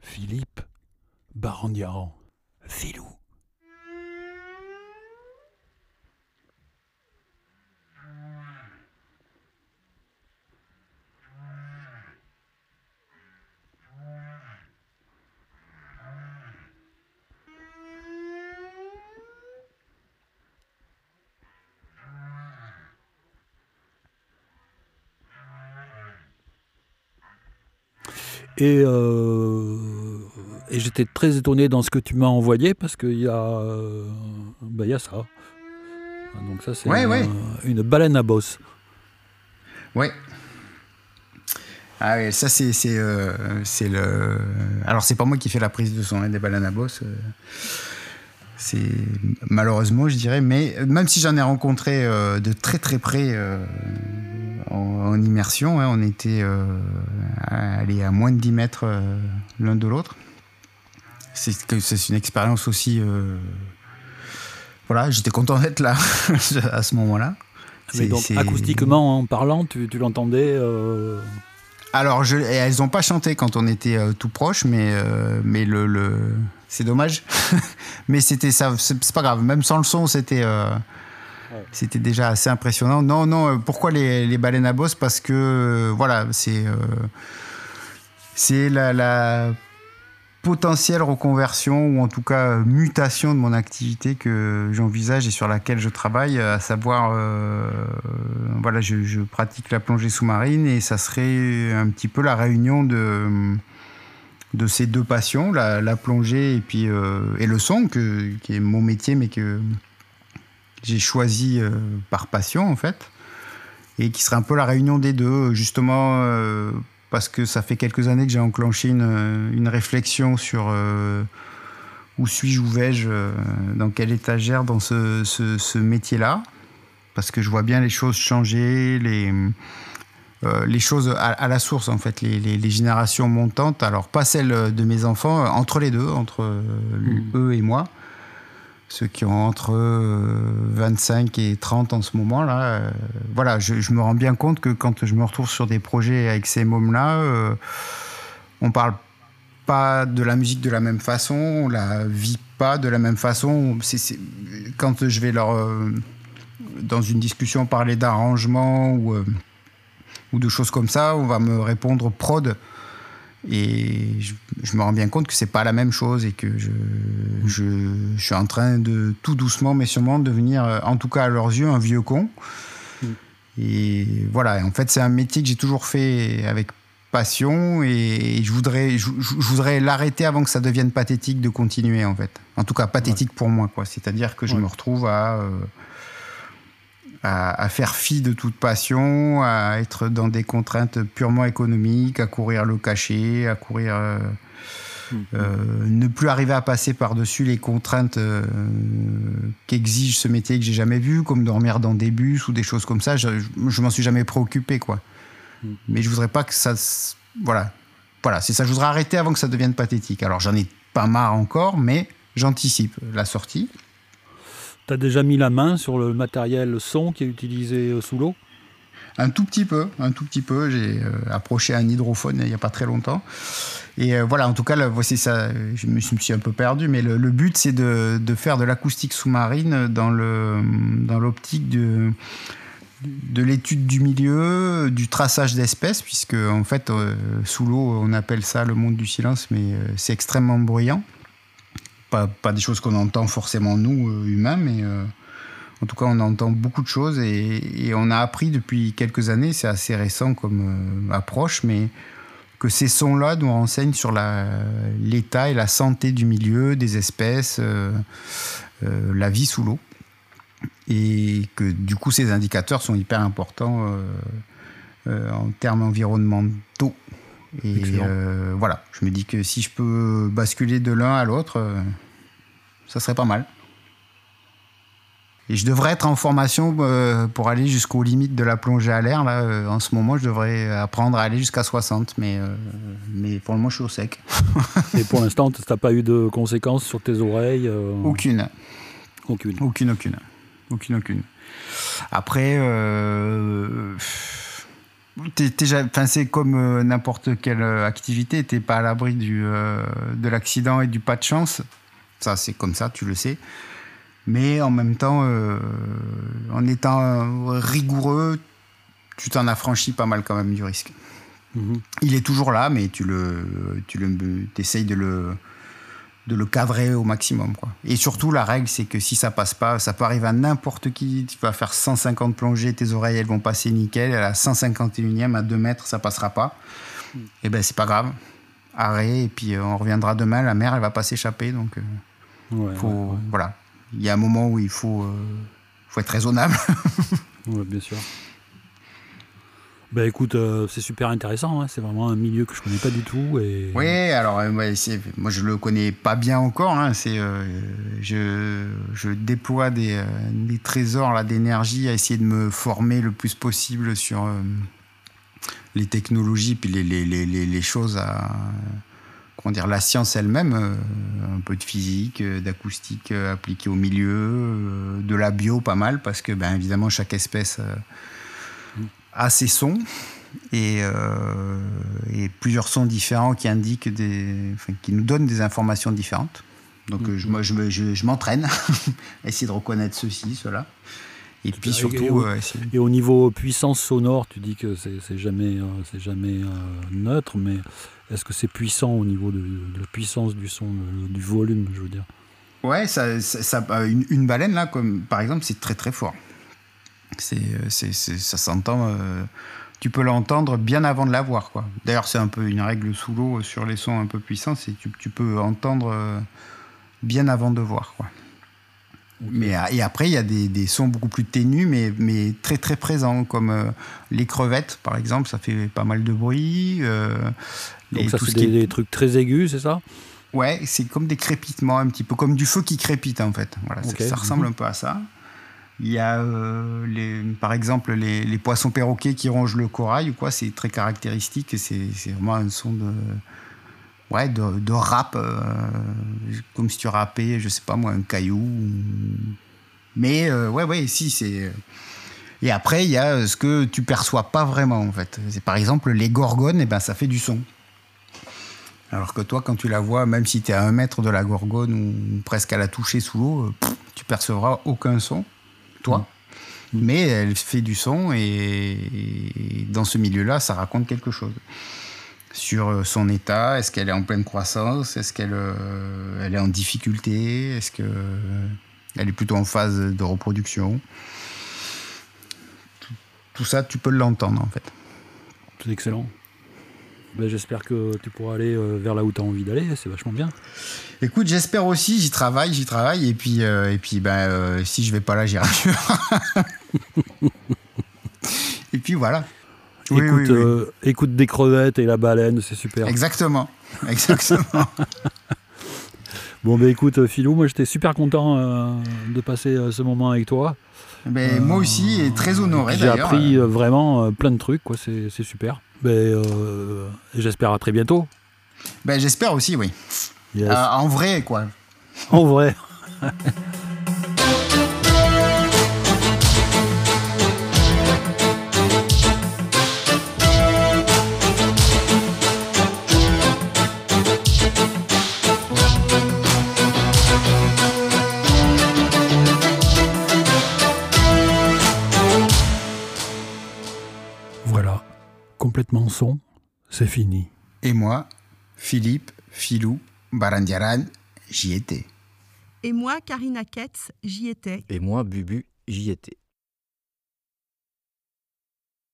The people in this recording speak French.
Philippe Barandiaran. Filou. Et, euh, et j'étais très étonné dans ce que tu m'as envoyé parce qu'il y, a, euh, ben, y a ça. Donc ça c'est Ouais, une, ouais. une baleine à bosse. Ouais. Ah oui, ça c'est c'est euh, c'est le. Alors c'est pas moi qui fais la prise de son hein, des baleines à bosse. C'est malheureusement, je dirais, mais même si j'en ai rencontré de très très près en, immersion, hein, on était euh, à, allez, à moins de 10 mètres euh, l'un de l'autre. C'est une expérience aussi. euh, voilà, j'étais content d'être là à ce moment-là. Mais C'est- donc acoustiquement en parlant, tu, tu l'entendais euh, Alors, je, elles n'ont pas chanté quand on était euh, tout proche, mais, euh, mais le, le- c'est dommage. mais c'était ça, c'est pas grave. Même sans le son, c'était c'était déjà assez impressionnant. Non, non. euh, Pourquoi les, baleines à bosse? Parce que euh, voilà, c'est euh, c'est la, potentielle reconversion ou en tout cas mutation de mon activité que j'envisage et sur laquelle je travaille, à savoir, voilà, je, pratique la plongée sous-marine et ça serait un petit peu la réunion de, de ces deux passions, la, plongée et puis et le son, qui est mon métier mais que j'ai choisi euh, par passion en fait, et qui serait un peu la réunion des deux, justement. euh, parce que ça fait quelques années que j'ai enclenché une, une réflexion sur euh, où suis-je, où vais-je, euh, dans quelle étagère dans ce, ce- ce métier-là. Parce que je vois bien les choses changer, les, euh, les choses à, à la source, en fait, les, les- les générations montantes. Alors, pas celles de mes enfants, euh, entre les deux, entre euh, eux et moi. Ceux qui ont entre euh, 25 et 30 en ce moment-là. euh, voilà, je, me rends bien compte que quand je me retrouve sur des projets avec ces mômes-là, euh, on parle pas de la musique de la même façon, on la vit pas de la même façon. Quand je vais euh, dans une discussion, parler d'arrangement ou, euh, ou de choses comme ça, on va me répondre prod. Et je, je me rends bien compte que c'est pas la même chose et que je, je, je suis en train de tout doucement mais sûrement devenir, euh, en tout cas à leurs yeux, un vieux con. Et voilà, en fait, c'est un métier que j'ai toujours fait avec passion et je voudrais, je, voudrais l'arrêter avant que ça devienne pathétique de continuer, en fait. En tout cas, pathétique pour moi, quoi. C'est-à-dire que je Ouais. me retrouve à, euh, à, à faire fi de toute passion, à être dans des contraintes purement économiques, à courir le cachet, à courir. euh, euh, ne plus arriver à passer par-dessus les contraintes euh, qu'exige ce métier que j'ai jamais vu, comme dormir dans des bus ou des choses comme ça. Je, je, m'en suis jamais préoccupé, quoi. Mais je voudrais pas que ça. Voilà. Voilà, c'est ça. Je voudrais arrêter avant que ça devienne pathétique. Alors, j'en ai pas marre encore, mais j'anticipe la sortie. Tu as déjà mis la main sur le matériel son qui est utilisé euh, sous l'eau? Un tout petit peu, un tout petit peu. J'ai euh, approché un hydrophone il n'y a pas très longtemps. Et euh, voilà, en tout cas, voici ça. Je me suis, un peu perdu, mais le, but, c'est de, faire de l'acoustique sous-marine dans le dans l'optique de de l'étude du milieu, du traçage d'espèces, puisque en fait, sous l'eau, on appelle ça le monde du silence, mais c'est extrêmement bruyant. Pas, des choses qu'on entend forcément nous, euh, humains, mais euh, en tout cas, on entend beaucoup de choses et, on a appris depuis quelques années, c'est assez récent comme euh, approche, mais que ces sons-là nous renseignent sur l'état et la santé du milieu, des espèces, la vie sous l'eau. Et que du coup, ces indicateurs sont hyper importants en termes environnementaux. Et euh, voilà, je me dis que si je peux basculer de l'un à l'autre, euh, ça serait pas mal. Et je devrais être en formation euh, pour aller jusqu'aux limites de la plongée à l'air. Là, euh, en ce moment, je devrais apprendre à aller jusqu'à 60, mais, mais pour le moment, je suis au sec. Et pour l'instant, tu n'as pas eu de conséquences sur tes oreilles Aucune. Aucune. Aucune, aucune. Aucune, aucune. Après, euh, c'est comme euh, n'importe quelle euh, activité, tu n'es pas à l'abri du, euh, de l'accident et du pas de chance. Ça, c'est comme ça, tu le sais. Mais en même temps, en étant rigoureux, tu t'en affranchis pas mal quand même du risque. Mhm. Il est toujours là, mais tu le, tu le, essayes de le, de le cadrer au maximum. Quoi. Et surtout, la règle, c'est que si ça passe pas, ça peut arriver à n'importe qui. Tu vas faire 150 plongées, tes oreilles, elles vont passer nickel. À la 151e, à 2 mètres, ça passera pas. Hmm. Et eh ben, c'est pas grave. Arrêt, et puis euh, on reviendra demain. La mer, elle va pas s'échapper. Donc, euh, faut, voilà. Il y a un moment où il faut, euh, faut être raisonnable. oui, bien sûr. Bah écoute, euh, c'est super intéressant, hein. c'est vraiment un milieu que je connais pas du tout. Oui, alors euh, moi je le connais pas bien encore, hein. euh, je, déploie des, trésors d'énergie à essayer de me former le plus possible sur les technologies puis les, les, choses à... Comment dire, la science elle-même, un peu de physique, d'acoustique appliquée au milieu, de la bio pas mal, parce que ben, évidemment chaque espèce à ses sons euh, et, plusieurs sons différents qui indiquent des, qui nous donnent des informations différentes. Donc euh, je, moi, je, je, m'entraîne à essayer de reconnaître ceci, cela. Et puis surtout. Euh, et, au niveau puissance sonore, tu dis que c'est jamais, c'est jamais neutre, mais est-ce que c'est puissant au niveau de, la puissance du son, du volume, je veux dire? Ouais, ça, ça, une, une, baleine là, comme par exemple, c'est très très fort. C'est, ça s'entend. Euh, tu peux l'entendre bien avant de la voir. Quoi. D'ailleurs, c'est un peu une règle sous l'eau sur les sons un peu puissants, c'est tu, tu peux entendre euh, bien avant de voir. Quoi. Mais, et après, il y a des, des, sons beaucoup plus ténus, mais, mais très très présents, comme euh, les crevettes, par exemple, ça fait pas mal de bruit. Donc ça, c'est des, trucs très aigus, c'est ça? Ouais, c'est comme des crépitements, un petit peu comme du feu qui crépite en fait. Voilà, ça ressemble un peu à ça. Il y a, euh, les, par exemple, les, poissons perroquets qui rongent le corail ou quoi. C'est très caractéristique. C'est vraiment un son de, ouais, de, de rap, euh, comme si tu rappais, je sais pas moi, un caillou. Mais euh, ouais, ouais, si c'est. Et après, il y a ce que tu perçois pas vraiment en fait. C'est par exemple les gorgones, et eh ben ça fait du son. Alors que toi, quand tu la vois, même si tu es à un mètre de la gorgone ou presque à la toucher sous l'eau, tu percevras aucun son toi. Mm. Mais elle fait du son et, dans ce milieu-là, ça raconte quelque chose sur euh, son état. Est-ce qu'elle est en pleine croissance Est-ce qu'elle euh, elle est en difficulté Est-ce qu'elle est plutôt en phase de reproduction tout, ça, tu peux l'entendre en fait. C'est excellent. Ben, j'espère que tu pourras aller euh, vers là où tu as envie d'aller, c'est vachement bien. Écoute, j'espère aussi, j'y travaille, j'y travaille, et puis, euh, et puis ben, euh, si je vais pas là, j'irai et puis voilà. écoute, écoute des crevettes et la baleine, c'est super. Exactement, exactement. bon, ben écoute, Philou, moi j'étais super content de passer ce moment avec toi. Ben, moi aussi, et très honoré J'ai appris vraiment plein de trucs, quoi, c'est super. Ben, euh, j'espère à très bientôt. Ben, j'espère aussi, oui. Euh, en vrai, quoi. En vrai. complètement son, c'est fini. Et moi, Philippe, Philou, Barandiaran, j'y étais. Et moi, Karina Ketz, j'y étais. Et moi, Bubu, j'y étais.